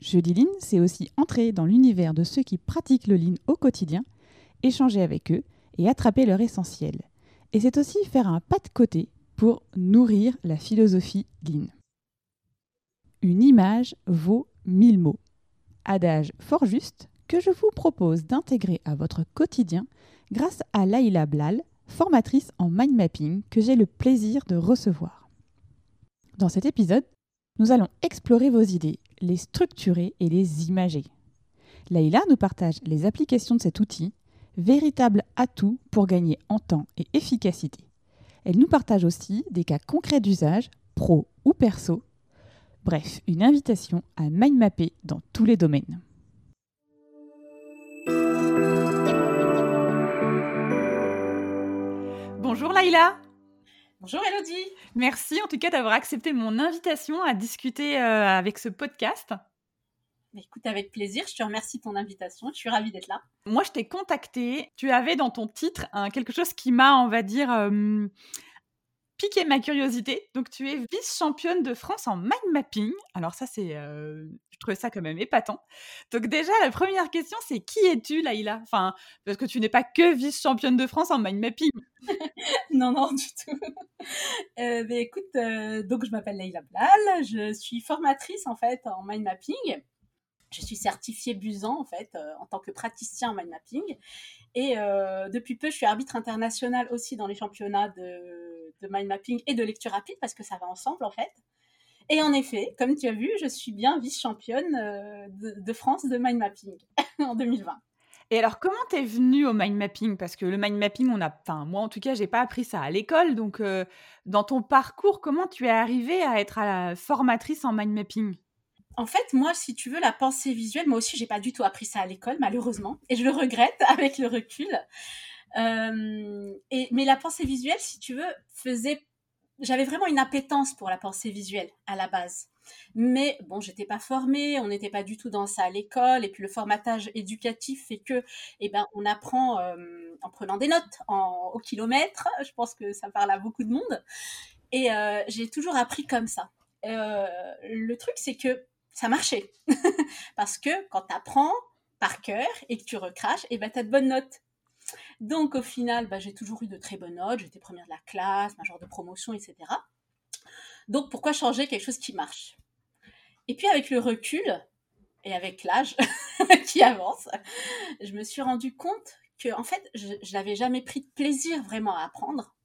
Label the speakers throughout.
Speaker 1: Jeudi Lean, c'est aussi entrer dans l'univers de ceux qui pratiquent le Lean au quotidien, échanger avec eux et attraper leur essentiel. Et c'est aussi faire un pas de côté pour nourrir la philosophie Lean. Une image vaut mille mots. Adage fort juste que je vous propose d'intégrer à votre quotidien grâce à Laïla Blal, formatrice en mind mapping que j'ai le plaisir de recevoir. Dans cet épisode, nous allons explorer vos idées, les structurer et les imager. Laïla nous partage les applications de cet outil, véritable atout pour gagner en temps et efficacité. Elle nous partage aussi des cas concrets d'usage, pro ou perso. Bref, une invitation à mind mapper dans tous les domaines. Bonjour Laïla
Speaker 2: Bonjour Elodie.
Speaker 1: Merci en tout cas d'avoir accepté mon invitation à discuter euh, avec ce podcast.
Speaker 2: Écoute, avec plaisir, je te remercie de ton invitation, je suis ravie d'être là.
Speaker 1: Moi, je t'ai contacté, tu avais dans ton titre quelque chose qui m'a, on va dire, euh, piqué ma curiosité. Donc, tu es vice-championne de France en mind mapping. Alors, ça, c'est. Euh, je trouvais ça quand même épatant. Donc, déjà, la première question, c'est qui es-tu, Laïla? Enfin, parce que tu n'es pas que vice-championne de France en mind mapping.
Speaker 2: non, non, du tout. Euh, mais écoute, euh, donc, je m'appelle Laïla Blal. Je suis formatrice, en fait, en mind mapping. Je suis certifiée Busan, en fait, en tant que praticien en mind mapping. Et depuis peu, je suis arbitre international aussi dans les championnats de de mind mapping et de lecture rapide parce que ça va ensemble en fait. Et en effet, comme tu as vu, je suis bien vice-championne euh, de, France de mind mapping en 2020.
Speaker 1: Et alors, comment t'es venue au mind mapping? Parce que le mind mapping, on a, enfin, moi en tout cas, j'ai pas appris ça à l'école. Donc, euh, dans ton parcours, comment tu es arrivée à être à la formatrice en mind mapping?
Speaker 2: En fait, moi, si tu veux, la pensée visuelle, moi aussi, j'ai pas du tout appris ça à l'école, malheureusement, et je le regrette avec le recul. Euh, et, mais la pensée visuelle, si tu veux, faisait. J'avais vraiment une appétence pour la pensée visuelle à la base. Mais bon, j'étais pas formée, on n'était pas du tout dans ça à l'école, et puis le formatage éducatif fait que, eh ben, on apprend euh, en prenant des notes en, au kilomètre. Je pense que ça parle à beaucoup de monde. Et euh, j'ai toujours appris comme ça. le truc, c'est que ça marchait. Parce que quand tu apprends par cœur et que tu recraches, et eh ben, tu as de bonnes notes. Donc au final, bah, j'ai toujours eu de très bonnes notes, j'étais première de la classe, major de promotion, etc. Donc pourquoi changer quelque chose qui marche? Et puis avec le recul et avec l'âge qui avance, je me suis rendu compte que en fait, je, n'avais jamais pris de plaisir vraiment à apprendre,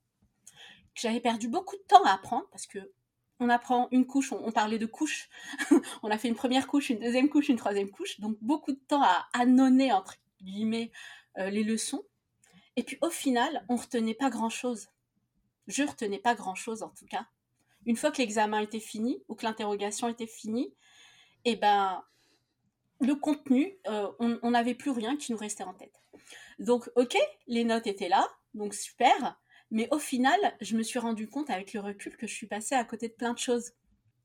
Speaker 2: que j'avais perdu beaucoup de temps à apprendre parce que on apprend une couche, on, parlait de couches, on a fait une première couche, une deuxième couche, une troisième couche, donc beaucoup de temps à annonner entre guillemets euh, les leçons. Et puis au final, on retenait pas grand-chose. Je retenais pas grand-chose en tout cas. Une fois que l'examen était fini ou que l'interrogation était finie, eh ben le contenu, euh, on n'avait plus rien qui nous restait en tête. Donc ok, les notes étaient là, donc super. Mais au final, je me suis rendu compte avec le recul que je suis passée à côté de plein de choses.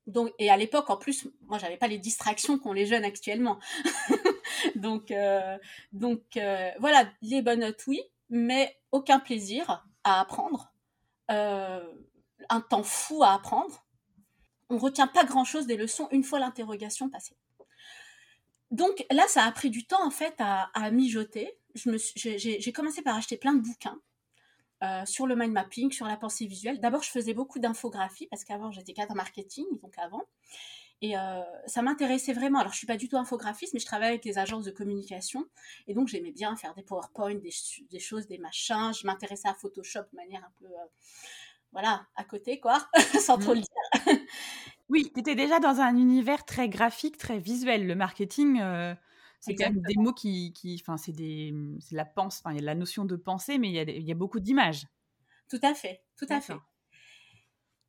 Speaker 2: Donc, et à l'époque, en plus, moi, j'avais pas les distractions qu'ont les jeunes actuellement. donc, euh, donc euh, voilà, les bonnes notes, oui, mais aucun plaisir à apprendre, euh, un temps fou à apprendre. On retient pas grand-chose des leçons une fois l'interrogation passée. Donc là, ça a pris du temps en fait à, mijoter. J'ai commencé par acheter plein de bouquins euh, sur le mind mapping, sur la pensée visuelle. D'abord, je faisais beaucoup d'infographie parce qu'avant j'étais cadre marketing, donc avant. Et euh, ça m'intéressait vraiment. Alors, je suis pas du tout infographiste, mais je travaille avec les agences de communication. Et donc, j'aimais bien faire des PowerPoint, des, choses, des machins. Je m'intéressais à Photoshop de manière un peu, euh, voilà, à côté, quoi, sans trop le
Speaker 1: mmh. dire. oui, tu étais déjà dans un univers très graphique, très visuel. Le marketing, euh, c'est quand même des mots qui, enfin, c'est des, c'est la pense, enfin, il y a la notion de pensée, mais il y a, il y a beaucoup d'images.
Speaker 2: Tout à fait, tout à fait.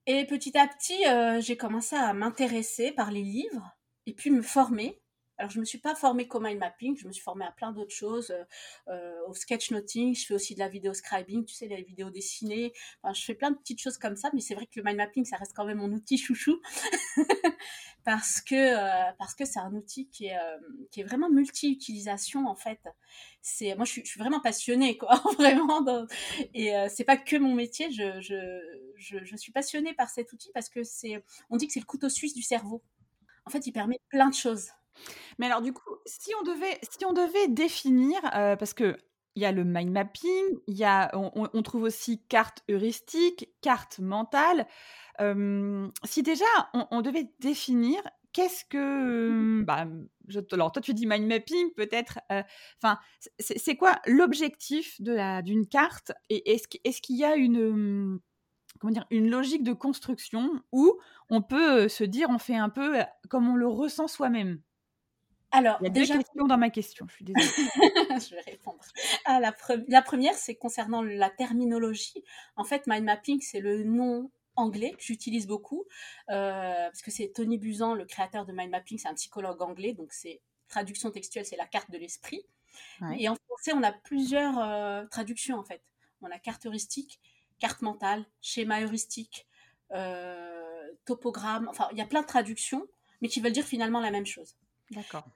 Speaker 2: Et petit à petit, euh, j'ai commencé à m'intéresser par les livres et puis me former Alors, je me suis pas formée qu'au mind mapping, je me suis formée à plein d'autres choses, euh, euh, au sketchnoting, je fais aussi de la vidéo scribing, tu sais, les vidéos dessinées. Enfin, je fais plein de petites choses comme ça, mais c'est vrai que le mind mapping, ça reste quand même mon outil chouchou. parce que euh, parce que c'est un outil qui est, qui est vraiment multi-utilisation, en fait. Moi, je suis, vraiment passionnée, quoi, vraiment. et c'est pas que mon métier, je, je, je, je suis passionnée par cet outil parce que c'est, on dit que c'est le couteau suisse du cerveau. En fait, il permet plein de choses.
Speaker 1: Mais alors du coup, si on devait, si on devait définir, euh, parce que il y a le mind mapping, il y a, on, trouve aussi carte heuristique, carte mentale. si déjà on, devait définir, qu'est-ce que, mmh bah, alors toi tu dis mind mapping peut-être. Euh, enfin, c'est quoi l'objectif de la d'une carte et est-ce est-ce qu'il y a une comment dire, une logique de construction où on peut se dire, on fait un peu comme on le ressent soi-même?
Speaker 2: Alors,
Speaker 1: il y a déjà... deux questions dans ma question, je suis désolée.
Speaker 2: je vais répondre. Ah, la, la, première, c'est concernant la terminologie. En fait, mind mapping, c'est le nom anglais que j'utilise beaucoup, euh, parce que c'est Tony Buzan, le créateur de mind mapping, c'est un psychologue anglais, donc c'est traduction textuelle, c'est la carte de l'esprit. Et en français, on a plusieurs euh, traductions, en fait. On a carte heuristique, carte mentale, schéma heuristique, euh, topogramme, enfin, il y a plein de traductions, mais qui veulent dire finalement la même chose.
Speaker 1: D'accord.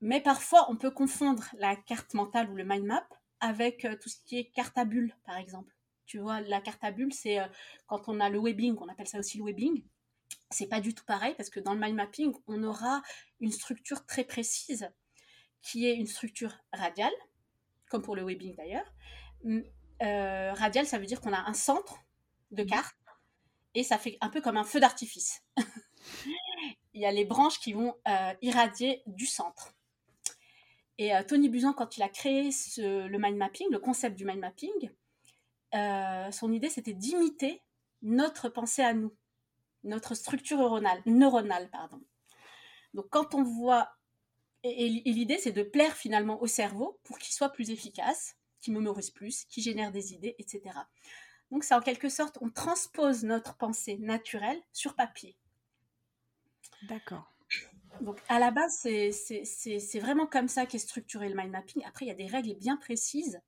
Speaker 2: Mais parfois, on peut confondre la carte mentale ou le mind map avec euh, tout ce qui est carte à bulle, par exemple. Tu vois, la carte à bulle, c'est euh, quand on a le webbing, on appelle ça aussi le webbing. C'est pas du tout pareil parce que dans le mind mapping, on aura une structure très précise qui est une structure radiale, comme pour le webbing d'ailleurs. Euh, radial, ça veut dire qu'on a un centre de carte et ça fait un peu comme un feu d'artifice. Il y a les branches qui vont euh, irradier du centre. Et euh, Tony Buzan, quand il a créé le mind mapping, le concept du mind mapping, son idée c'était d'imiter notre pensée à nous, notre structure neuronale. neuronale pardon. Donc quand on voit, et l'idée c'est de plaire finalement au cerveau pour qu'il soit plus efficace qui mémorise plus, qui génère des idées, etc. Donc c'est en quelque sorte, on transpose notre pensée naturelle sur papier.
Speaker 1: D'accord.
Speaker 2: Donc à la base, c'est vraiment comme ça qu'est structuré le mind mapping. Après, il y a des règles bien précises.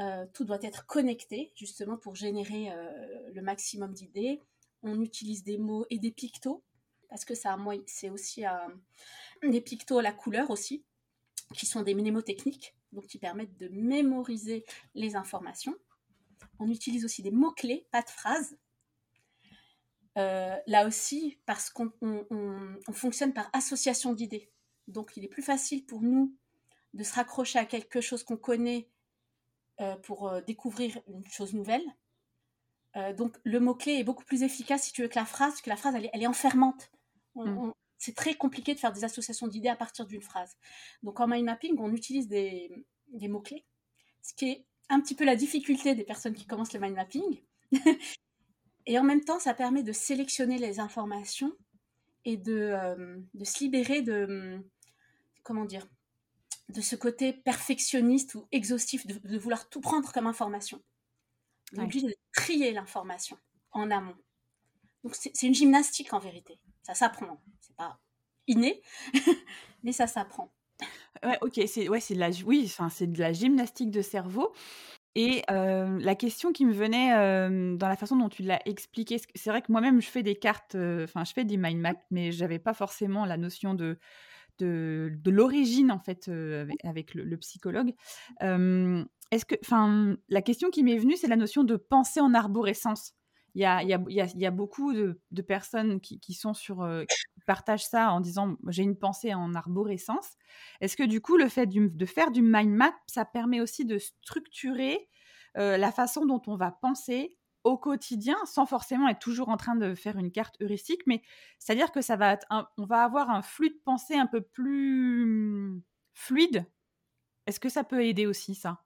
Speaker 2: Euh, tout doit être connecté justement pour générer euh, le maximum d'idées. On utilise des mots et des pictos parce que c'est aussi des pictos à la couleur aussi, qui sont des mnémotechniques donc qui permettent de mémoriser les informations. On utilise aussi des mots-clés, pas de phrases. Euh, là aussi, parce qu'on fonctionne par association d'idées. Donc il est plus facile pour nous de se raccrocher à quelque chose qu'on connaît euh, pour euh, découvrir une chose nouvelle. donc le mot-clé est beaucoup plus efficace si tu veux que la phrase, parce que la phrase elle est, enfermante. Mm c'est très compliqué de faire des associations d'idées à partir d'une phrase. Donc en mind mapping, on utilise des, mots-clés, ce qui est un petit peu la difficulté des personnes qui commencent le mind mapping. et en même temps, ça permet de sélectionner les informations et de, euh, se libérer de, comment dire, de ce côté perfectionniste ou exhaustif, de, vouloir tout prendre comme information. On est de trier l'information en amont. Donc c'est une gymnastique en vérité. Ça s'apprend inné, mais ça s'apprend.
Speaker 1: Ouais, ok, c'est ouais, c'est de la, oui, enfin, c'est de la gymnastique de cerveau. Et la question qui me venait dans la façon dont tu l'as expliqué, c'est vrai que moi-même je fais des cartes, enfin je fais des mind maps, mais j'avais pas forcément la notion de de, de l'origine en fait avec, le, psychologue. Est-ce que, enfin, la question qui m'est venue, c'est la notion de pensée en arborescence. Il y a, beaucoup de, personnes qui, qui, sont sur, partage ça en disant j'ai une pensée en arborescence. Est-ce que du coup, le fait de faire du mind map, ça permet aussi de structurer euh, la façon dont on va penser au quotidien sans forcément être toujours en train de faire une carte heuristique, mais c'est-à-dire que ça va on va avoir un flux de pensée un peu plus fluide? Est-ce que ça peut aider aussi ça?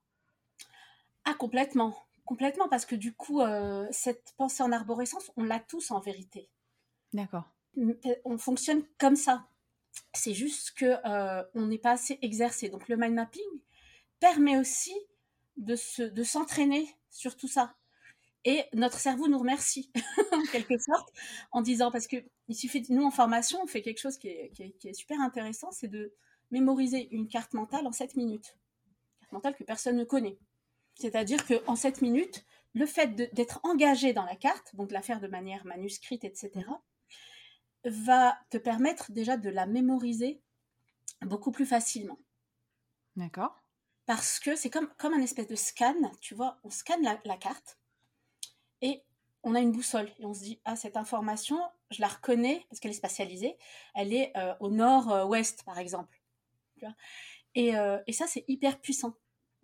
Speaker 2: Ah complètement, complètement parce que du coup euh, cette pensée en arborescence, on l'a tous en vérité.
Speaker 1: D'accord
Speaker 2: on fonctionne comme ça. C'est juste que euh, on n'est pas assez exercé. Donc le mind mapping permet aussi de se, de s'entraîner sur tout ça. Et notre cerveau nous remercie, en quelque sorte, en disant, parce que il suffit, de, nous en formation, on fait quelque chose qui est, qui est, super intéressant, c'est de mémoriser une carte mentale en 7 minutes. Une carte mentale que personne ne connaît. C'est-à-dire qu'en 7 minutes, le fait d'être engagé dans la carte, donc de la faire de manière manuscrite, etc., va te permettre déjà de la mémoriser beaucoup plus facilement.
Speaker 1: D'accord.
Speaker 2: Parce que c'est comme, comme un espèce de scan, tu vois, on scanne la, carte et on a une boussole et on se dit, ah, cette information, je la reconnais parce qu'elle est spatialisée, elle est euh, au nord-ouest, par exemple. et, euh, et ça, c'est hyper puissant.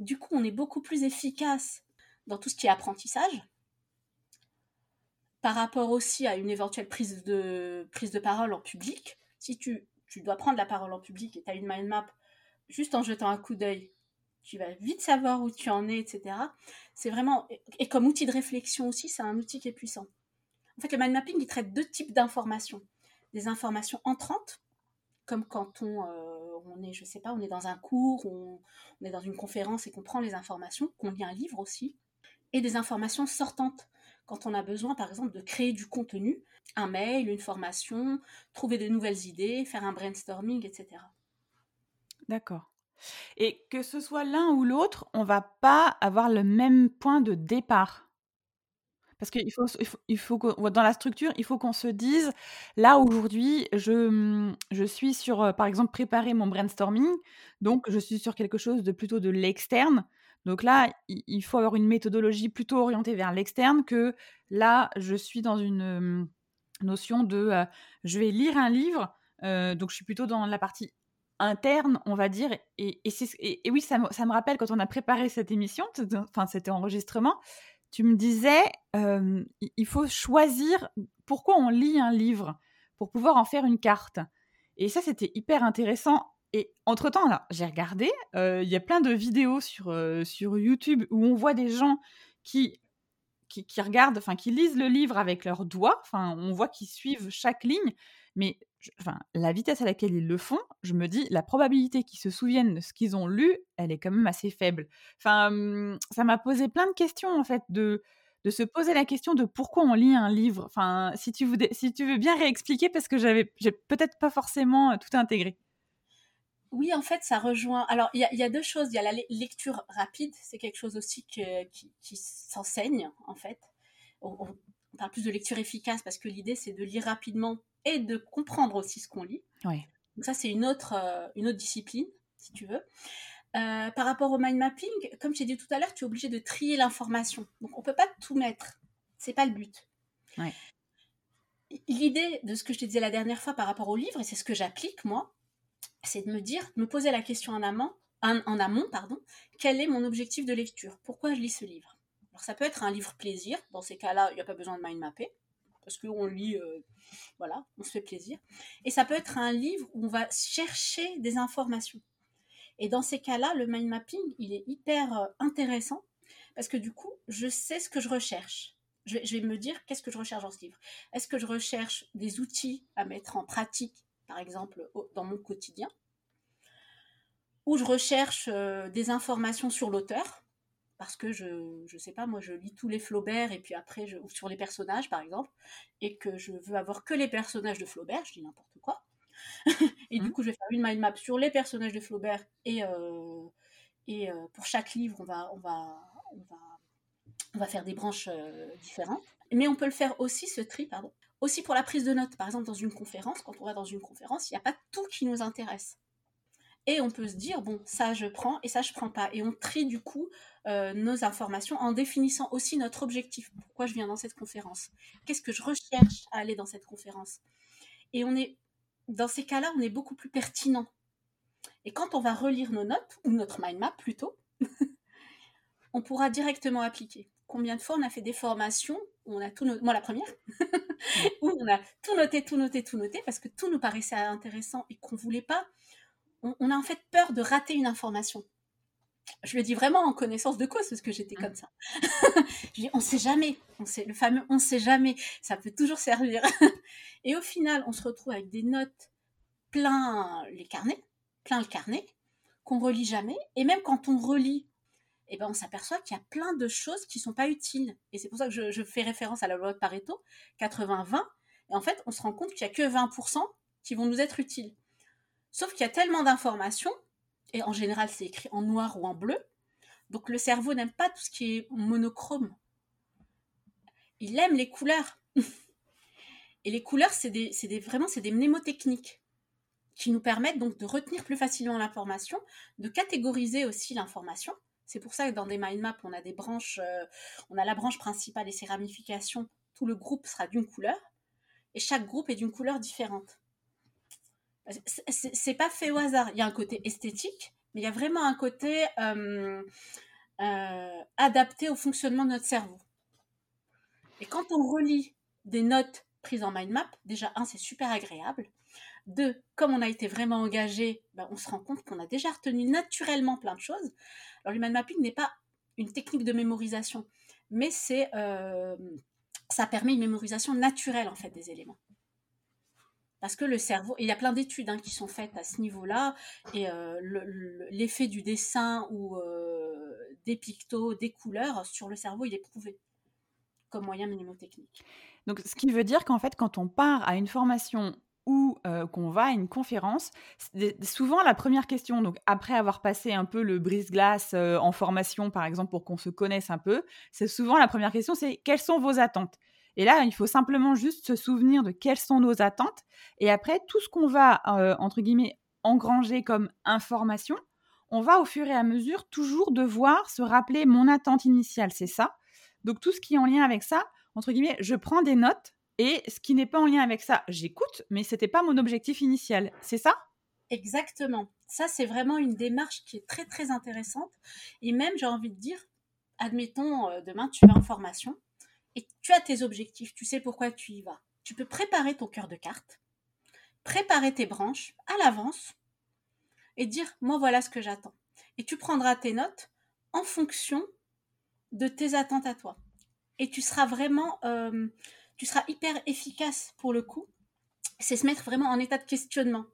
Speaker 2: Du coup, on est beaucoup plus efficace dans tout ce qui est apprentissage, par rapport aussi à une éventuelle prise de, prise de parole en public. Si tu, tu dois prendre la parole en public et tu as une mind map, juste en jetant un coup d'œil, tu vas vite savoir où tu en es, etc. C'est vraiment, et comme outil de réflexion aussi, c'est un outil qui est puissant. En fait, le mind mapping, il traite deux types d'informations. Des informations entrantes, comme quand on, euh, on est, je sais pas, on est dans un cours, on, est dans une conférence et qu'on prend les informations, qu'on lit un livre aussi, et des informations sortantes quand on a besoin, par exemple, de créer du contenu, un mail, une formation, trouver de nouvelles idées, faire un brainstorming, etc.
Speaker 1: D'accord. Et que ce soit l'un ou l'autre, on va pas avoir le même point de départ. Parce qu'il faut, dans la structure, il faut qu'on se dise, là aujourd'hui, je, je suis sur, euh, par exemple, préparer mon brainstorming, donc je suis sur quelque chose de plutôt de l'externe. Donc là, il faut avoir une méthodologie plutôt orientée vers l'externe que là, je suis dans une notion de je vais lire un livre, donc je suis plutôt dans la partie interne, on va dire. Et, oui, ça me, rappelle quand on a préparé cette émission, enfin cet enregistrement, tu me disais, il faut choisir pourquoi on lit un livre pour pouvoir en faire une carte. Et ça, c'était hyper intéressant et entre-temps, j'ai regardé, il y a plein de vidéos sur, sur YouTube où on voit des gens qui, qui, regardent, enfin, qui lisent le livre avec leurs doigts, enfin, on voit qu'ils suivent chaque ligne, mais enfin, la vitesse à laquelle ils le font, je me dis, la probabilité qu'ils se souviennent de ce qu'ils ont lu, elle est quand même assez faible. Enfin, mmh, ça m'a posé plein de questions, en fait, de, de se poser la question de pourquoi on lit un livre. Enfin, si tu si tu veux bien réexpliquer, parce que j'avais, j'ai peut-être pas forcément tout intégré.
Speaker 2: Oui, en fait, ça rejoint. Alors, il y, a deux choses. Il y a la lecture rapide, c'est quelque chose aussi qui, s'enseigne, en fait. On, parle plus de lecture efficace parce que l'idée, c'est de lire rapidement et de comprendre aussi ce qu'on lit.
Speaker 1: Oui.
Speaker 2: Donc, ça, c'est une autre, euh, une autre discipline, si tu veux. Euh, par rapport au mind mapping, comme j'ai dit tout à l'heure, tu es obligé de trier l'information. Donc, on peut pas tout mettre. C'est pas le but. L'idée de ce que je te disais la dernière fois par rapport au livre, et c'est ce que j'applique, moi, c'est de me dire, me poser la question en amont, en, amont, pardon, quel est mon objectif de lecture? Pourquoi je lis ce livre? Alors ça peut être un livre plaisir, dans ces cas-là, il n'y a pas besoin de mind mapper, parce qu'on lit, euh, voilà, on se fait plaisir. Et ça peut être un livre où on va chercher des informations. Et dans ces cas-là, le mind mapping, il est hyper euh, intéressant, parce que du coup, je sais ce que je recherche. Je vais, je vais me dire, qu'est-ce que je recherche dans ce livre? Est-ce que je recherche des outils à mettre en pratique par exemple, dans mon quotidien, où je recherche euh, des informations sur l'auteur, parce que je ne sais pas, moi je lis tous les Flaubert et puis après, je, sur les personnages par exemple, et que je veux avoir que les personnages de Flaubert, je dis n'importe quoi. et du mmh. coup, je vais faire une mind map sur les personnages de Flaubert et, euh, et euh, pour chaque livre, on va, on va, on va, on va faire des branches différentes. Mais on peut le faire aussi, ce tri, pardon, aussi pour la prise de notes. Par exemple, dans une conférence, quand on va dans une conférence, il n'y a pas tout qui nous intéresse. Et on peut se dire, bon, ça je prends et ça je prends pas. Et on trie du coup euh, nos informations en définissant aussi notre objectif. Pourquoi je viens dans cette conférence? Qu'est-ce que je recherche à aller dans cette conférence? Et on est, dans ces cas-là, on est beaucoup plus pertinent. Et quand on va relire nos notes, ou notre mind map plutôt, on pourra directement appliquer. Combien de fois on a fait des formations où on a tout noté, moi la première, où on a tout noté, tout noté, tout noté, parce que tout nous paraissait intéressant et qu'on voulait pas. On, a en fait peur de rater une information. Je le dis vraiment en connaissance de cause parce que j'étais comme ça. je dis on sait jamais, on sait le fameux on sait jamais, ça peut toujours servir. et au final, on se retrouve avec des notes plein les carnets, plein le carnet qu'on relit jamais et même quand on relit ben, on s'aperçoit qu'il y a plein de choses qui sont pas utiles. Et c'est pour ça que je, fais référence à la loi de Pareto, 80-20. Et en fait, on se rend compte qu'il y a que 20% qui vont nous être utiles. Sauf qu'il y a tellement d'informations, et en général, c'est écrit en noir ou en bleu. Donc le cerveau n'aime pas tout ce qui est monochrome. Il aime les couleurs. et les couleurs, c'est vraiment des mnémotechniques qui nous permettent donc de retenir plus facilement l'information, de catégoriser aussi l'information. C'est pour ça que dans des mind maps, on a des branches, euh, on a la branche principale et ses ramifications. Tout le groupe sera d'une couleur et chaque groupe est d'une couleur différente. C'est pas fait au hasard. Il y a un côté esthétique, mais il y a vraiment un côté euh, euh, adapté au fonctionnement de notre cerveau. Et quand on relit des notes prises en mind map, déjà, un, c'est super agréable. Deux, comme on a été vraiment engagé, ben, on se rend compte qu'on a déjà retenu naturellement plein de choses. Alors, mind mapping n'est pas une technique de mémorisation, mais c'est, euh, ça permet une mémorisation naturelle en fait des éléments. Parce que le cerveau, il y a plein d'études hein, qui sont faites à ce niveau-là, et euh, l'effet du dessin ou euh, des pictos, des couleurs sur le cerveau, il est prouvé comme moyen mnémotechnique.
Speaker 1: Donc, ce qui veut dire qu'en fait, quand on part à une formation ou euh, qu'on va à une conférence, souvent la première question, donc après avoir passé un peu le brise-glace en formation, par exemple, pour qu'on se connaisse un peu, c'est souvent la première question, c'est quelles sont vos attentes? Et là, il faut simplement juste se souvenir de quelles sont nos attentes. Et après, tout ce qu'on va, euh, entre guillemets, engranger comme information, on va au fur et à mesure toujours devoir se rappeler mon attente initiale, c'est ça? Donc tout ce qui est en lien avec ça, entre guillemets, je prends des notes et ce qui n'est pas en lien avec ça, j'écoute, mais ce n'était pas mon objectif initial, c'est ça?
Speaker 2: Exactement. Ça, c'est vraiment une démarche qui est très très intéressante. Et même, j'ai envie de dire, admettons, euh, demain, tu vas en formation et tu as tes objectifs, tu sais pourquoi tu y vas. Tu peux préparer ton cœur de carte, préparer tes branches à l'avance et dire moi voilà ce que j'attends. Et tu prendras tes notes en fonction de tes attentes à toi. Et tu seras vraiment, euh, tu seras hyper efficace pour le coup. C'est se mettre vraiment en état de questionnement,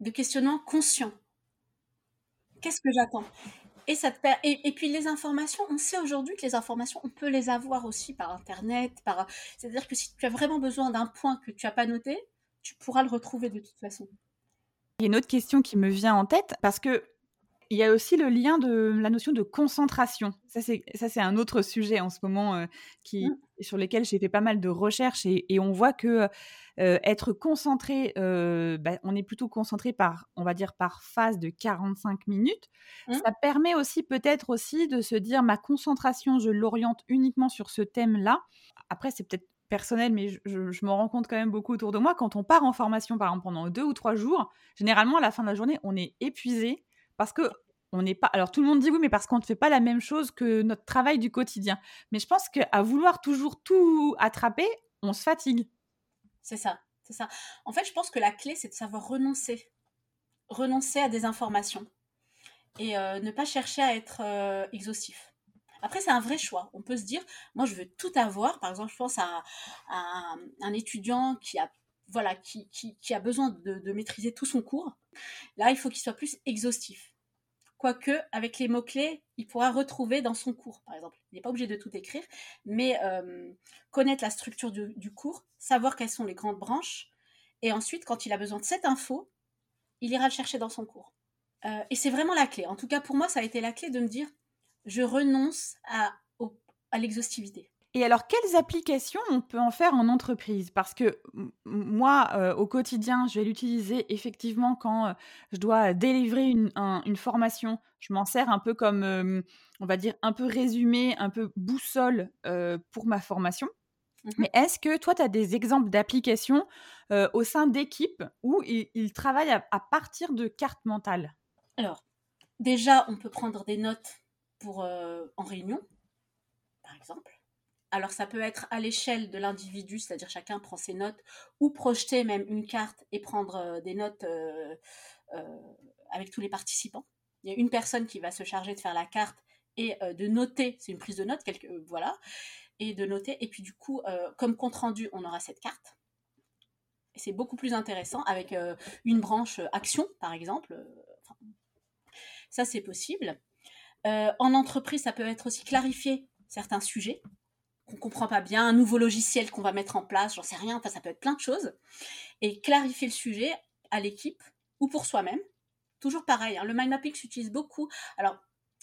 Speaker 2: de questionnement conscient. Qu'est-ce que j'attends? Et, ça te et, puis les informations, on sait aujourd'hui que les informations, on peut les avoir aussi par Internet. C'est-à-dire que si tu as vraiment besoin d'un point que tu n'as pas noté, tu pourras le retrouver de toute façon.
Speaker 1: Il y a une autre question qui me vient en tête, parce que il y a aussi le lien de la notion de concentration. Ça, c'est, un autre sujet en ce moment euh, qui, mmh. sur lequel j'ai fait pas mal de recherches et, on voit que euh, être concentré, euh, bah, on est plutôt concentré par, on va dire, par phase de 45 minutes. Mmh. Ça permet aussi peut-être aussi de se dire ma concentration, je l'oriente uniquement sur ce thème-là. Après, c'est peut-être personnel, mais je, je, je me rends compte quand même beaucoup autour de moi. Quand on part en formation, par exemple, pendant deux ou trois jours, généralement, à la fin de la journée, on est épuisé parce que on n'est pas. Alors tout le monde dit oui, mais parce qu'on ne fait pas la même chose que notre travail du quotidien. Mais je pense qu'à vouloir toujours tout attraper, on se fatigue.
Speaker 2: C'est ça, c'est ça. En fait, je pense que la clé, c'est de savoir renoncer, renoncer à des informations et euh, ne pas chercher à être euh, exhaustif. Après, c'est un vrai choix. On peut se dire, moi, je veux tout avoir. Par exemple, je pense à, un étudiant qui a voilà, qui, a besoin de, maîtriser tout son cours. Là, il faut qu'il soit plus exhaustif quoique avec les mots-clés, il pourra retrouver dans son cours, par exemple. Il n'est pas obligé de tout écrire, mais euh, connaître la structure du, cours, savoir quelles sont les grandes branches, et ensuite, quand il a besoin de cette info, il ira le chercher dans son cours. Euh, et c'est vraiment la clé. En tout cas, pour moi, ça a été la clé de me dire, je renonce à l'exhaustivité.
Speaker 1: Et alors, quelles applications on peut en faire en entreprise? Parce que moi, euh, au quotidien, je vais l'utiliser effectivement quand euh, je dois délivrer une, une formation. Je m'en sers un peu comme, euh, on va dire, un peu résumé, un peu boussole pour ma formation. Mmh Mais est-ce que toi, tu as des exemples d'applications au sein d'équipes où ils, travaillent à, partir de cartes mentales?
Speaker 2: Alors, déjà, on peut prendre des notes pour, en réunion, par exemple. Alors ça peut être à l'échelle de l'individu, c'est-à-dire chacun prend ses notes, ou projeter même une carte et prendre euh, des notes euh, euh, avec tous les participants. Il y a une personne qui va se charger de faire la carte et de noter, c'est une prise de notes, voilà, et de noter. Et puis du coup, comme compte rendu, on aura cette carte. C'est beaucoup plus intéressant avec une branche action, par exemple. ça, c'est possible. en entreprise, ça peut être aussi clarifier certains sujets qu'on comprend pas bien, un nouveau logiciel qu'on va mettre en place, j'en sais rien, enfin ça peut être plein de choses, et clarifier le sujet à l'équipe ou pour soi-même. Toujours pareil, hein, le mind mapping s'utilise beaucoup. Alors,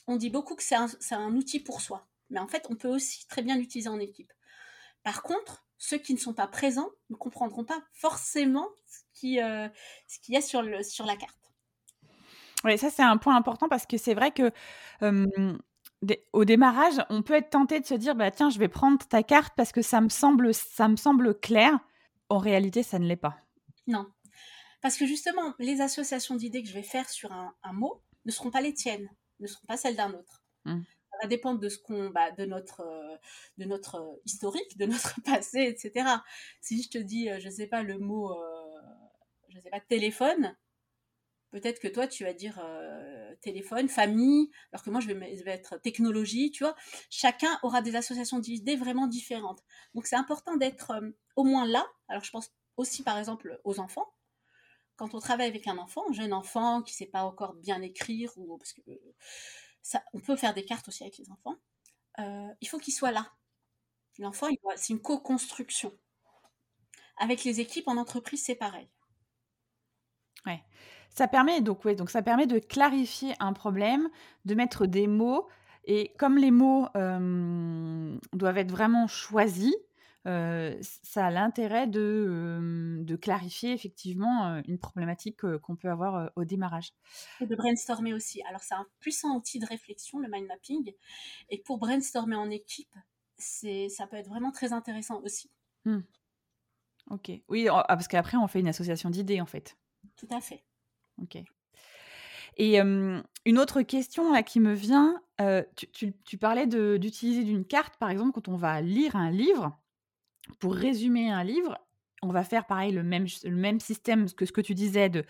Speaker 2: on dit beaucoup que c'est un, un, outil pour soi, mais en fait, on peut aussi très bien l'utiliser en équipe. Par contre, ceux qui ne sont pas présents ne comprendront pas forcément ce qu'il euh, y a sur la carte.
Speaker 1: Oui, ça c'est un point important parce que c'est vrai que au démarrage, on peut être tenté de se dire bah tiens, je vais prendre ta carte parce que ça me semble ça me semble clair. En réalité, ça ne l'est pas.
Speaker 2: Non. Parce que justement, les associations d'idées que je vais faire sur un, mot ne seront pas les tiennes, ne seront pas celles d'un autre. Mmh. Ça va dépendre de ce qu'on, bah, de notre, de notre historique, de notre passé, etc. Si je te dis, euh, je sais pas le mot, euh, je sais pas téléphone, peut-être que toi tu vas dire euh, téléphone, famille, alors que moi je vais, être technologie, tu vois. Chacun aura des associations d'idées vraiment différentes. Donc c'est important d'être au moins là. Alors je pense aussi par exemple aux enfants quand on travaille avec un enfant, un jeune enfant qui ne sait pas encore bien écrire, ou parce que ça, on peut faire des cartes aussi avec les enfants, euh, il faut qu'il soit là. L'enfant, c'est une co-construction. Avec les équipes en entreprise, c'est pareil.
Speaker 1: Ouais. Ça permet donc, ouais, donc ça permet de clarifier un problème, de mettre des mots. Et comme les mots euh, doivent être vraiment choisis, ça a l'intérêt de, de, clarifier effectivement une problématique qu'on peut avoir au démarrage.
Speaker 2: Et de brainstormer aussi. Alors c'est un puissant outil de réflexion, le mind mapping. Et pour brainstormer en équipe, ça peut être vraiment très intéressant aussi. Mmh.
Speaker 1: Ok. Oui, ah, parce qu'après, on fait une association d'idées, en fait.
Speaker 2: Tout à fait.
Speaker 1: Ok. Et une autre question là, qui me vient, tu, parlais d'utiliser d'une carte, par exemple, quand on va lire un livre pour résumer un livre, on va faire pareil le même, le même système que ce que tu disais de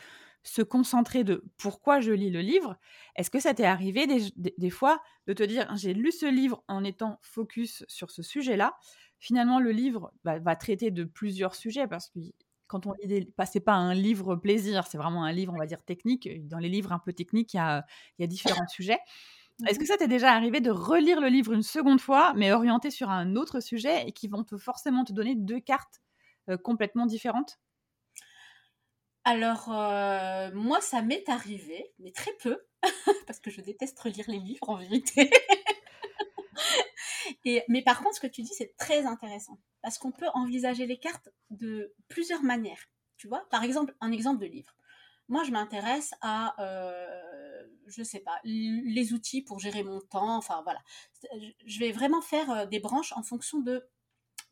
Speaker 1: se concentrer de pourquoi je lis le livre. Est-ce que ça t'est arrivé des, fois de te dire j'ai lu ce livre en étant focus sur ce sujet-là Finalement, le livre va traiter de plusieurs sujets parce que quand on lit des, c'est pas un livre plaisir, c'est vraiment un livre, on va dire technique. Dans les livres un peu techniques, il y a, il y a différents sujets. Est-ce que ça t'est déjà arrivé de relire le livre une seconde fois, mais orienté sur un autre sujet et qui vont forcément te donner deux cartes euh, complètement différentes?
Speaker 2: Alors, euh, moi, ça m'est arrivé, mais très peu, parce que je déteste relire les livres en vérité. Mais par contre, ce que tu dis, c'est très intéressant, parce qu'on peut envisager les cartes de plusieurs manières. Tu vois, par exemple, un exemple de livre. Moi, je m'intéresse à, euh, je sais pas, les outils pour gérer mon temps. Enfin, voilà. Je vais vraiment faire euh, des branches en fonction de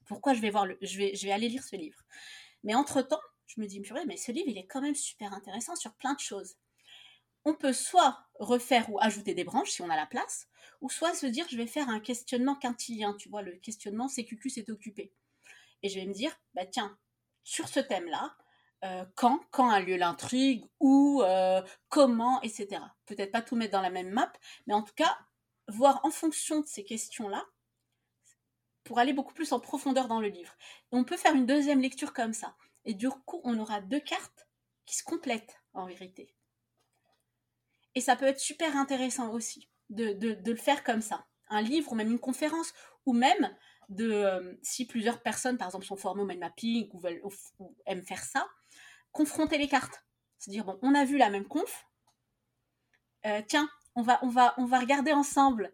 Speaker 2: pourquoi je vais voir le, je vais, je vais aller lire ce livre. Mais entre temps, je me dis, mais ce livre, il est quand même super intéressant sur plein de choses. On peut soit refaire ou ajouter des branches si on a la place, ou soit se dire, je vais faire un questionnement quintilien. Tu vois, le questionnement, c'est QQ s'est occupé. Et je vais me dire, bah tiens, sur ce thème-là, euh, quand, quand a lieu l'intrigue, où, euh, comment, etc. Peut-être pas tout mettre dans la même map, mais en tout cas, voir en fonction de ces questions-là, pour aller beaucoup plus en profondeur dans le livre. on peut faire une deuxième lecture comme ça. Et du coup, on aura deux cartes qui se complètent en vérité. Et ça peut être super intéressant aussi de, de le faire comme ça. Un livre ou même une conférence, ou même de euh, si plusieurs personnes, par exemple, sont formées au mind mapping ou, veulent, ou, aiment faire ça, confronter les cartes. Se dire, bon, on a vu la même conf, euh, tiens, on va, on, va, on va regarder ensemble.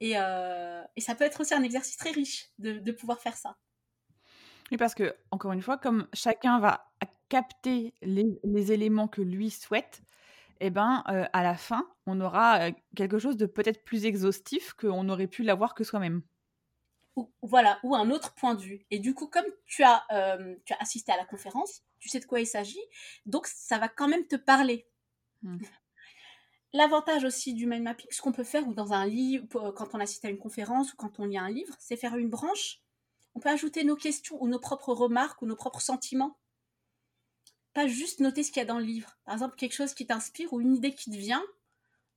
Speaker 2: Et, euh, et, ça peut être aussi un exercice très riche de, de pouvoir faire ça.
Speaker 1: Oui, parce que, encore une fois, comme chacun va capter les, les éléments que lui souhaite, eh ben, à la fin, on aura quelque chose de peut-être plus exhaustif qu'on aurait pu l'avoir que soi-même
Speaker 2: ou, voilà, ou un autre point de vue. Et du coup, comme tu as, euh, tu as assisté à la conférence, tu sais de quoi il s'agit, donc ça va quand même te parler. Hmm. L'avantage aussi du mind mapping, ce qu'on peut faire ou dans un livre, euh, quand on assiste à une conférence ou quand on lit un livre, c'est faire une branche. On peut ajouter nos questions ou nos propres remarques ou nos propres sentiments. Pas juste noter ce qu'il y a dans le livre. Par exemple, quelque chose qui t'inspire ou une idée qui te vient,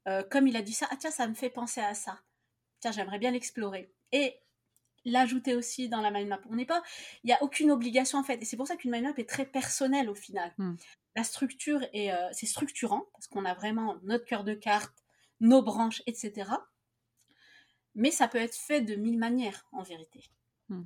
Speaker 2: euh, comme il a dit ça, ah tiens, ça me fait penser à ça. Tiens, j'aimerais bien l'explorer. Et l'ajouter aussi dans la mind map. On n'est pas, il n'y a aucune obligation en fait. Et c'est pour ça qu'une mind map est très personnelle au final. Hmm. La structure est, euh, c'est structurant parce qu'on a vraiment notre cœur de carte, nos branches, etc. Mais ça peut être fait de mille manières, en vérité.
Speaker 1: Mmh.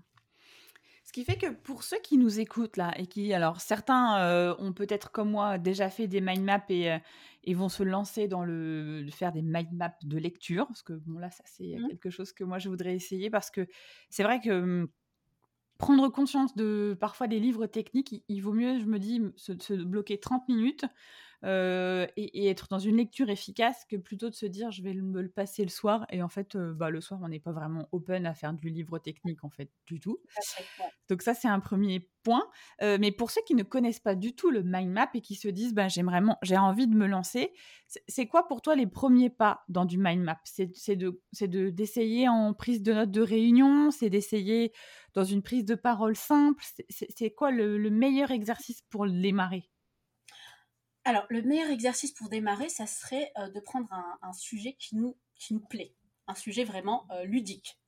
Speaker 1: Ce qui fait que pour ceux qui nous écoutent là et qui, alors certains euh, ont peut-être comme moi déjà fait des mind maps et, euh, et vont se lancer dans le, faire des mind maps de lecture, parce que bon là ça c'est mmh. quelque chose que moi je voudrais essayer parce que c'est vrai que mmh, prendre conscience de parfois des livres techniques, il, vaut mieux, je me dis, se, bloquer 30 minutes euh, et, être dans une lecture efficace que plutôt de se dire je vais me le passer le soir et en fait euh, bah, le soir on n'est pas vraiment open à faire du livre technique en fait du tout. Donc ça c'est un premier point. Euh, mais pour ceux qui ne connaissent pas du tout le mind map et qui se disent bah, j'ai vraiment j'ai envie de me lancer, c'est quoi pour toi les premiers pas dans du mind map? C'est de c'est de d'essayer en prise de notes de réunion, c'est d'essayer dans une prise de parole simple? C'est quoi le meilleur exercice pour démarrer
Speaker 2: alors, le meilleur exercice pour démarrer, ça serait euh, de prendre un, sujet qui nous, qui nous plaît, un sujet vraiment euh, ludique.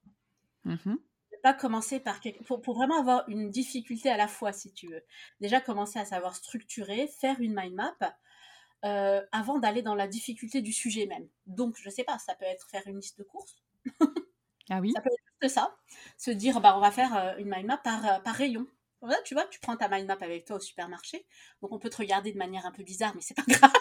Speaker 2: Mmh pas commencer par pour, pour, vraiment avoir une difficulté à la fois, si tu veux. Déjà commencer à savoir structurer, faire une mind map. Euh, avant d'aller dans la difficulté du sujet même. Donc, je sais pas, ça peut être faire une liste de courses.
Speaker 1: ah oui.
Speaker 2: Ça peut être juste ça. Se dire, bah, on va faire une mind map par, par rayon tu vois, tu prends ta mind map avec toi au supermarché, donc on peut te regarder de manière un peu bizarre, mais c'est pas grave.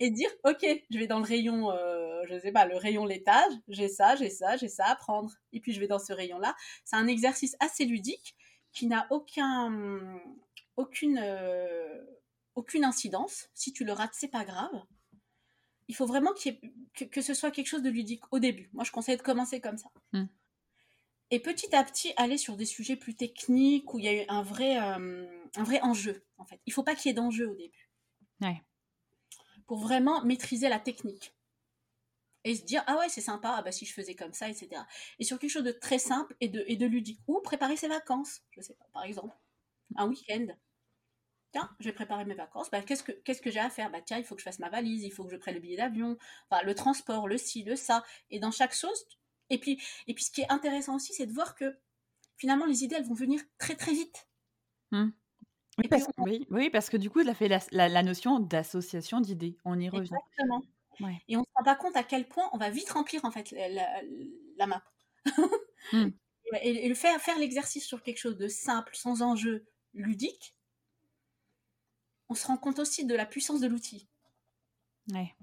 Speaker 2: et dire, ok, je vais dans le rayon, euh, je sais pas, le rayon laitage, j'ai ça, j'ai ça, j'ai ça à prendre. Et puis je vais dans ce rayon-là. C'est un exercice assez ludique qui n'a aucun, aucune, euh, aucune incidence. Si tu le rates, c'est pas grave. Il faut vraiment que, ce soit quelque chose de ludique au début. Moi, je conseille de commencer comme ça. Hmm et petit à petit aller sur des sujets plus techniques où il y a eu un vrai, euh, un vrai enjeu en fait. Il faut pas qu'il y ait d'enjeu au début.
Speaker 1: Ouais.
Speaker 2: Pour vraiment maîtriser la technique. Et se dire, ah ouais, c'est sympa, ah bah si je faisais comme ça, etc. Et sur quelque chose de très simple et de, et de ludique. Ou préparer ses vacances, je sais pas, par exemple. Un week-end. Tiens, je vais préparer mes vacances. Bah, qu'est-ce que, qu'est-ce que j'ai à faire? Bah tiens, il faut que je fasse ma valise, il faut que je prenne le billet d'avion, enfin, le transport, le ci, le ça. Et dans chaque chose, et puis, et puis ce qui est intéressant aussi, c'est de voir que finalement, les idées, elles vont venir très très vite.
Speaker 1: Mmh. Oui, parce, que du coup, il a fait la, notion d'association d'idées. On y revient.
Speaker 2: Exactement. Et on ne se rend pas compte à quel point on va vite remplir en fait la, map. Mmh. et, le faire, faire l'exercice sur quelque chose de simple, sans enjeu ludique, on se rend compte aussi de la puissance de l'outil.
Speaker 1: Ouais.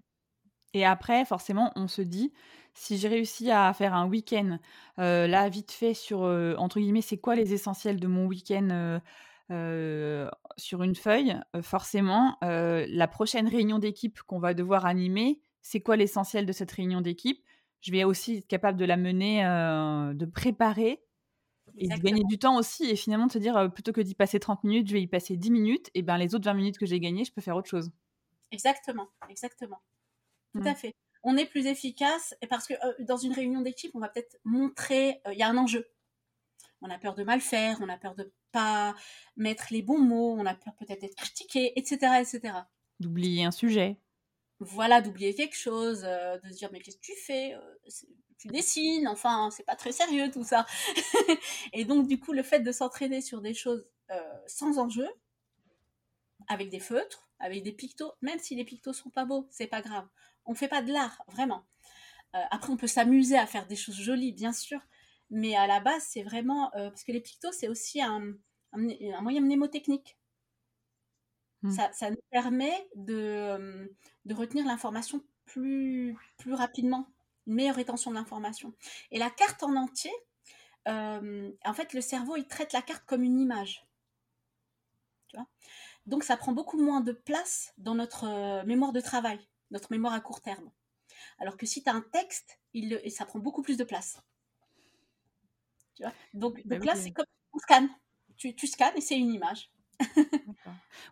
Speaker 1: Et après, forcément, on se dit, si j'ai réussi à faire un week-end, euh, là, vite fait, sur, euh, entre guillemets, c'est quoi les essentiels de mon week-end euh, sur une feuille, forcément, la prochaine réunion d'équipe qu'on va devoir animer, c'est quoi l'essentiel de cette réunion d'équipe? Je vais aussi être capable de la mener, de préparer et de gagner du temps aussi. Et finalement, de se dire, plutôt que d'y passer 30 minutes, je vais y passer 10 minutes. Et ben les autres 20 minutes que j'ai gagnées, je peux faire autre chose.
Speaker 2: Exactement, exactement. Tout à mmh. fait. On est plus efficace parce que euh, dans une réunion d'équipe, on va peut-être montrer, euh, il y a un enjeu. On a peur de mal faire, on a peur de pas mettre les bons mots, on a peur peut-être d'être critiqué, etc., etc.
Speaker 1: D'oublier un sujet.
Speaker 2: Voilà, d'oublier quelque chose, euh, de se dire mais qu'est-ce que tu fais Tu dessines, enfin c'est pas très sérieux tout ça. et donc du coup le fait de s'entraîner sur des choses sans enjeu, avec des feutres, avec des pictos, même si les pictos sont pas beaux, c'est pas grave. On fait pas de l'art, vraiment. Euh, après, on peut s'amuser à faire des choses jolies, bien sûr, mais à la base, c'est vraiment euh, parce que les pictos, c'est aussi un, moyen mnémotechnique. Hmm. Ça, nous permet de, euh, de retenir l'information plus, plus rapidement, une meilleure rétention de l'information. Et la carte en entier, en fait, le cerveau, il traite la carte comme une image. Tu vois? Donc ça prend beaucoup moins de place dans notre euh, mémoire de travail, notre mémoire à court terme. Alors que si tu as un texte, il, ça prend beaucoup plus de place. Tu vois? Donc, bah là, c'est comme on scanne. Tu, tu scannes et c'est une image.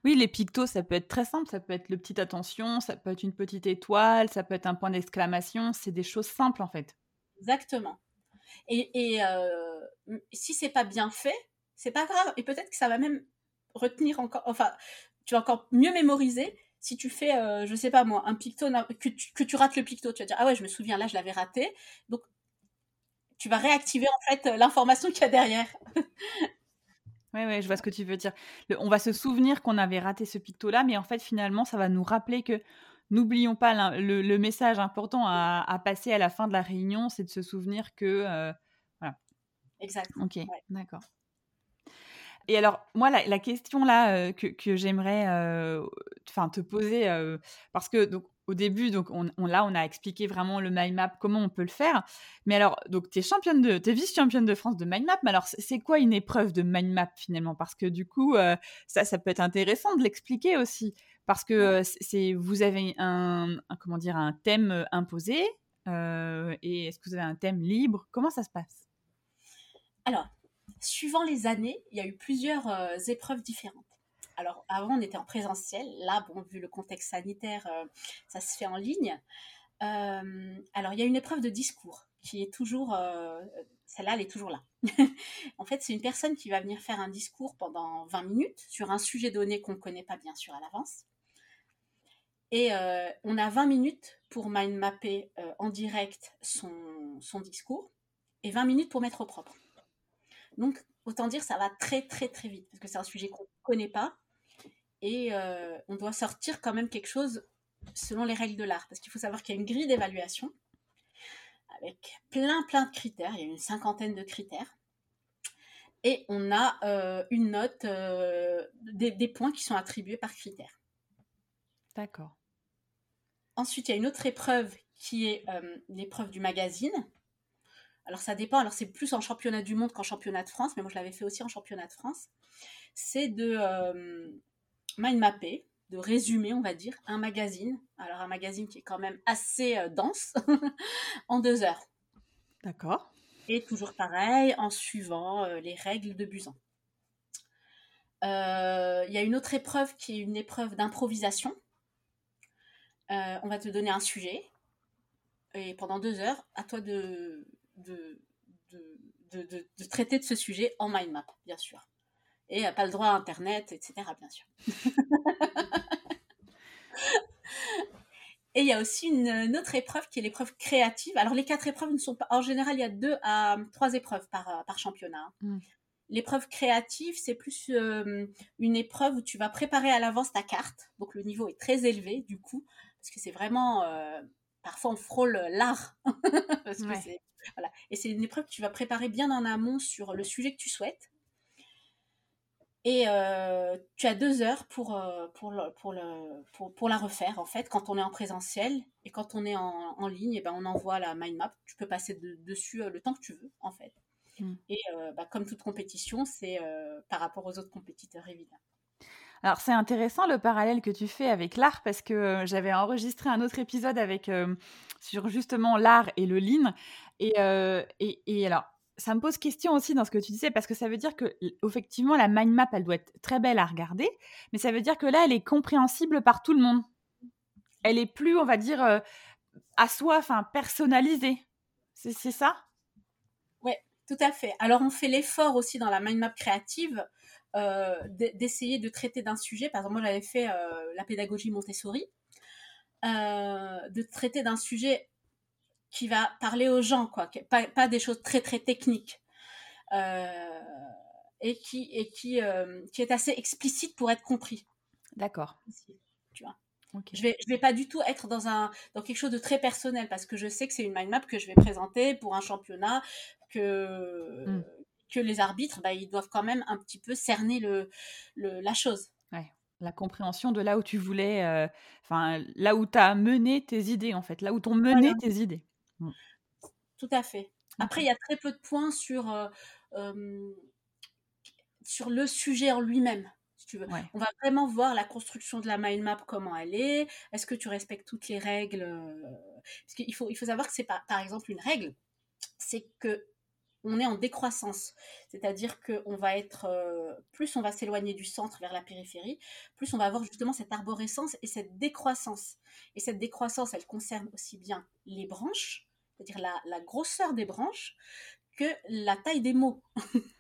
Speaker 1: oui, les pictos, ça peut être très simple. Ça peut être le petit attention, ça peut être une petite étoile, ça peut être un point d'exclamation. C'est des choses simples en fait.
Speaker 2: Exactement. Et, et euh, si c'est pas bien fait, c'est pas grave. Et peut-être que ça va même retenir encore, enfin, tu vas encore mieux mémoriser si tu fais, euh, je sais pas moi, un picto, que tu, que tu rates le picto, tu vas dire, ah ouais, je me souviens, là, je l'avais raté. Donc, tu vas réactiver en fait l'information qu'il y a derrière.
Speaker 1: Oui, ouais, je vois ce que tu veux dire. on va se souvenir qu'on avait raté ce picto-là, mais en fait, finalement, ça va nous rappeler que n'oublions pas le, message important à, passer à la fin de la réunion, c'est de se souvenir que voilà.
Speaker 2: Exact.
Speaker 1: Ok, d'accord. Et alors, moi, la, question là que, que j'aimerais enfin te poser, parce que donc, au début, donc on, là, on a expliqué vraiment le mind map, comment on peut le faire. Mais alors, donc tu es championne de, es vice-championne de France de mind map. Mais alors, c'est quoi une épreuve de mind map finalement? Parce que du coup, ça, ça peut être intéressant de l'expliquer aussi, parce que c'est, vous avez un, comment dire, un thème imposé. et est-ce que vous avez un thème libre? Comment ça se passe?
Speaker 2: Alors, suivant les années, il y a eu plusieurs épreuves différentes. Alors avant, on était en présentiel. Là, bon, vu le contexte sanitaire, euh, ça se fait en ligne. Euh, alors, il y a une épreuve de discours qui est toujours, euh, celle-là, elle est toujours là. en fait, c'est une personne qui va venir faire un discours pendant 20 minutes sur un sujet donné qu'on ne connaît pas bien sûr à l'avance. Et on a 20 minutes pour mind mapper en direct son, son discours et 20 minutes pour mettre au propre. Donc, autant dire, ça va très très très vite parce que c'est un sujet qu'on ne connaît pas et euh, on doit sortir quand même quelque chose selon les règles de l'art. Parce qu'il faut savoir qu'il y a une grille d'évaluation avec plein plein de critères. Il y a une cinquantaine de critères. Et on a euh, une note, euh, des, points qui sont attribués par critère.
Speaker 1: D'accord.
Speaker 2: Ensuite, il y a une autre épreuve qui est l'épreuve du magazine. Alors ça dépend, alors c'est plus en championnat du monde qu'en championnat de France, mais moi je l'avais fait aussi en championnat de France. C'est de, mind mapper, de résumer, on va dire, un magazine. Alors un magazine qui est quand même assez euh, dense, en deux heures.
Speaker 1: D'accord.
Speaker 2: Et toujours pareil, en suivant euh, les règles de Busan. Euh, il y a une autre épreuve qui est une épreuve d'improvisation. on va te donner un sujet et pendant deux heures, à toi de, de, de traiter de ce sujet en mind map, bien sûr et pas le droit à Internet, etc., bien sûr. et il y a aussi une, autre épreuve qui est l'épreuve créative. Alors, les quatre épreuves ne sont pas. En général, il y a deux à trois épreuves par, euh, par championnat. Hein. Mm. L'épreuve créative, c'est plus euh, une épreuve où tu vas préparer à l'avance ta carte. Donc, le niveau est très élevé, du coup, parce que c'est vraiment. Euh, parfois, on frôle l'art. voilà. Et c'est une épreuve que tu vas préparer bien en amont sur le sujet que tu souhaites. Et euh, tu as deux heures pour, euh, pour, le, pour, le, pour, pour, la refaire, en fait, quand on est en présentiel. Et quand on est en, en ligne, et eh ben, on envoie la mind map. Tu peux passer dessus euh, le temps que tu veux, en fait. Mmh. Et bah, comme toute compétition, c'est par rapport aux autres compétiteurs, évidemment.
Speaker 1: Alors c'est intéressant le parallèle que tu fais avec l'art parce que j'avais enregistré un autre épisode avec sur justement l'art et le lean et, et, et alors ça me pose question aussi dans ce que tu disais, parce que ça veut dire que, effectivement, la mind map, elle doit être très belle à regarder, mais ça veut dire que là, elle est compréhensible par tout le monde. Elle est plus, on va dire, euh, à soi, enfin, personnalisée. C'est ça?
Speaker 2: Oui, tout à fait. Alors, on fait l'effort aussi dans la mind map créative euh, d'essayer de traiter d'un sujet. Par exemple, moi, j'avais fait euh, la pédagogie Montessori, de traiter d'un sujet qui va parler aux gens, quoi, pas, pas des choses très très techniques. Euh, et qui, et qui, euh, qui est assez explicite pour être compris.
Speaker 1: D'accord.
Speaker 2: Tu vois. Je vais, je vais pas du tout être dans un, dans quelque chose de très personnel parce que je sais que c'est une mind map que je vais présenter pour un championnat que, hmm. Que les arbitres, bah, ils doivent quand même un petit peu cerner le, le la chose.
Speaker 1: Ouais. La compréhension de là où tu voulais, euh, enfin, là où tu as mené tes idées, en fait, là où t'ont mené tes idées.
Speaker 2: Mmh. Tout à fait. Après, il y a très peu de points sur, euh, sur le sujet en lui-même. Si tu veux. On va vraiment voir la construction de la mind map, comment elle est. Est-ce que tu respectes toutes les règles euh, Parce qu'il faut, il faut savoir que c'est par exemple une règle, c'est que on est en décroissance, c'est-à-dire que on va être euh, plus on va s'éloigner du centre vers la périphérie, plus on va avoir justement cette arborescence et cette décroissance. Et cette décroissance, elle concerne aussi bien les branches c'est-à-dire la, grosseur des branches, que la taille des mots.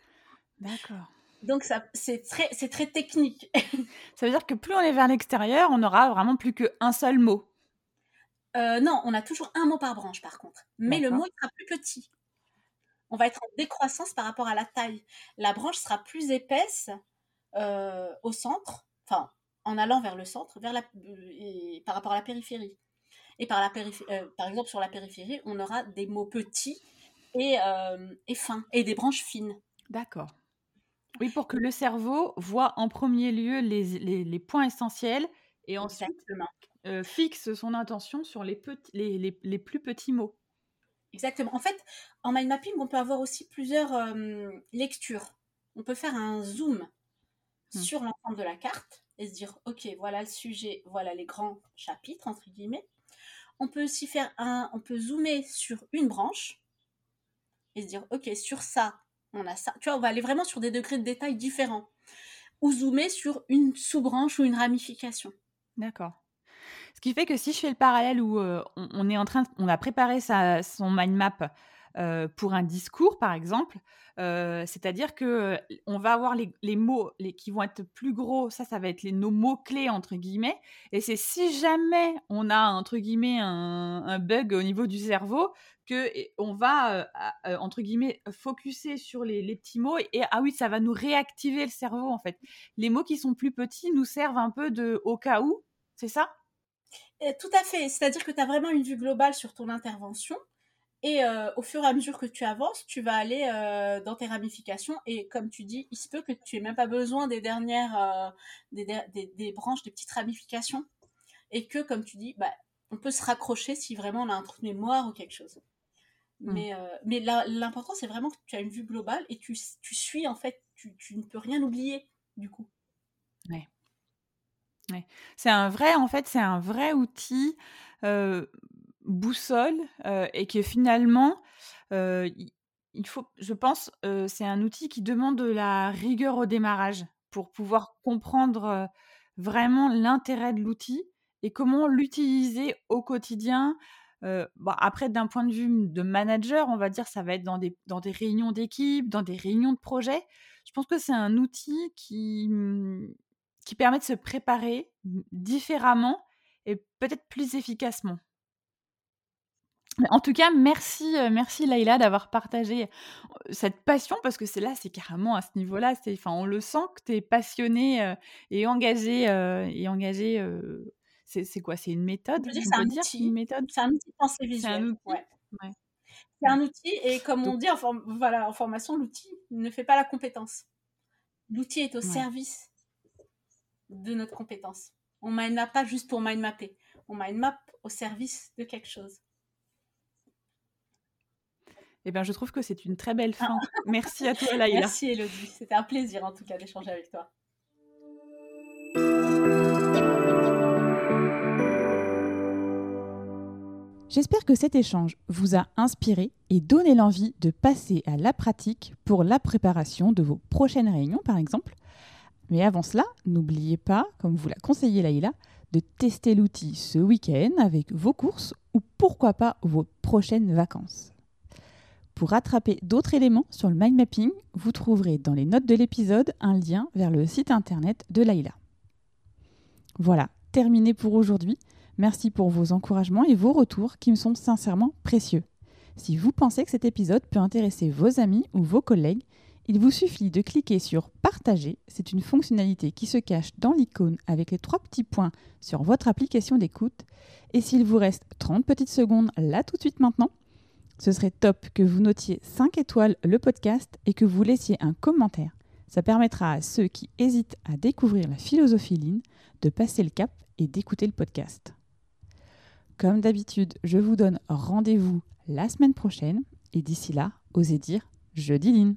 Speaker 1: D'accord.
Speaker 2: Donc ça, c'est très, c'est très technique.
Speaker 1: ça veut dire que plus on est vers l'extérieur, on n'aura vraiment plus qu'un seul mot.
Speaker 2: Euh, non, on a toujours un mot par branche par contre, mais le mot il sera plus petit. On va être en décroissance par rapport à la taille. La branche sera plus épaisse euh, au centre, enfin en allant vers le centre, vers la, et par rapport à la périphérie. Et par, la par exemple, sur la périphérie, on aura des mots petits et, et fins, et des branches fines.
Speaker 1: D'accord. Oui, pour que le cerveau voit en premier lieu les, les, points essentiels et ensuite fixe son intention sur les, petits, les, les, plus petits mots.
Speaker 2: Exactement. En fait, en mind mapping, on peut avoir aussi plusieurs lectures. On peut faire un zoom mmh. sur l'ensemble de la carte et se dire, OK, voilà le sujet, voilà les grands chapitres, entre guillemets. On peut aussi faire un, on peut zoomer sur une branche et se dire, OK, sur ça, on a ça. Tu vois, on va aller vraiment sur des degrés de détail différents. Ou zoomer sur une sous-branche ou une ramification.
Speaker 1: D'accord. Ce qui fait que si je fais le parallèle où euh, on, est en train, on a préparé son mind map euh, pour un discours, par exemple, euh, c'est-à-dire que on va avoir les, mots qui vont être plus gros. Ça, ça va être nos mots clés entre guillemets. Et c'est si jamais on a entre guillemets un, bug au niveau du cerveau que on va entre guillemets focuser sur les, petits mots et, ah oui, ça va nous réactiver le cerveau en fait. Les mots qui sont plus petits nous servent un peu de au cas où. C'est ça?
Speaker 2: Tout à fait. C'est-à-dire que tu as vraiment une vue globale sur ton intervention. Et euh, au fur et à mesure que tu avances, tu vas aller euh, dans tes ramifications. Et comme tu dis, il se peut que tu aies même pas besoin des dernières, euh, des, branches, des petites ramifications. Et que, comme tu dis, bah, on peut se raccrocher si vraiment on a un trou de mémoire ou quelque chose. Mmh. Mais, mais l'important, c'est vraiment que tu as une vue globale et tu, tu suis, en fait, tu, tu ne peux rien oublier, du coup.
Speaker 1: Ouais. C'est un vrai, en fait, c'est un vrai outil boussole et que finalement, je pense, c'est un outil qui demande de la rigueur au démarrage pour pouvoir comprendre vraiment l'intérêt de l'outil et comment l'utiliser au quotidien. après, d'un point de vue de manager, on va dire, ça va être dans des, dans des réunions d'équipe, dans des réunions de projet. Je pense que c'est un outil qui, mmh, qui permet de se préparer différemment et peut-être plus efficacement. En tout cas, merci, euh, merci Laïla d'avoir partagé cette passion parce que c'est là, c'est carrément à ce niveau-là, c'est, enfin, on le sent que tu es passionné euh, et engagé et engagé. c'est, quoi C'est une méthode
Speaker 2: C'est un, outil. une méthode? C'est un outil de pensée visuelle. C'est un outil. Ouais. C'est un outil et comme on dit en, voilà, en formation, l'outil ne fait pas la compétence. L'outil est au service de notre compétence. On mind map pas juste pour mind mapper. On mind map au service de quelque chose.
Speaker 1: Eh bien, je trouve que c'est une très belle fin. Merci à toi, Laïla.
Speaker 2: Merci, Elodie. C'était un plaisir, en tout cas, d'échanger avec toi.
Speaker 1: J'espère que cet échange vous a inspiré et donné l'envie de passer à la pratique pour la préparation de vos prochaines réunions, par exemple, mais avant cela, n'oubliez pas, comme vous l'a conseillé Laïla, de tester l'outil ce week-end avec vos courses ou pourquoi pas vos prochaines vacances. Pour rattraper d'autres éléments sur le mind mapping, vous trouverez dans les notes de l'épisode un lien vers le site internet de Laïla. Voilà, terminé pour aujourd'hui. Merci pour vos encouragements et vos retours qui me sont sincèrement précieux. Si vous pensez que cet épisode peut intéresser vos amis ou vos collègues, il vous suffit de cliquer sur Partager. C'est une fonctionnalité qui se cache dans l'icône avec les trois petits points sur votre application d'écoute. Et s'il vous reste 30 petites secondes là tout de suite maintenant, ce serait top que vous notiez 5 étoiles le podcast et que vous laissiez un commentaire. Ça permettra à ceux qui hésitent à découvrir la philosophie Lean de passer le cap et d'écouter le podcast. Comme d'habitude, je vous donne rendez-vous la semaine prochaine et d'ici là, osez dire jeudi Lean.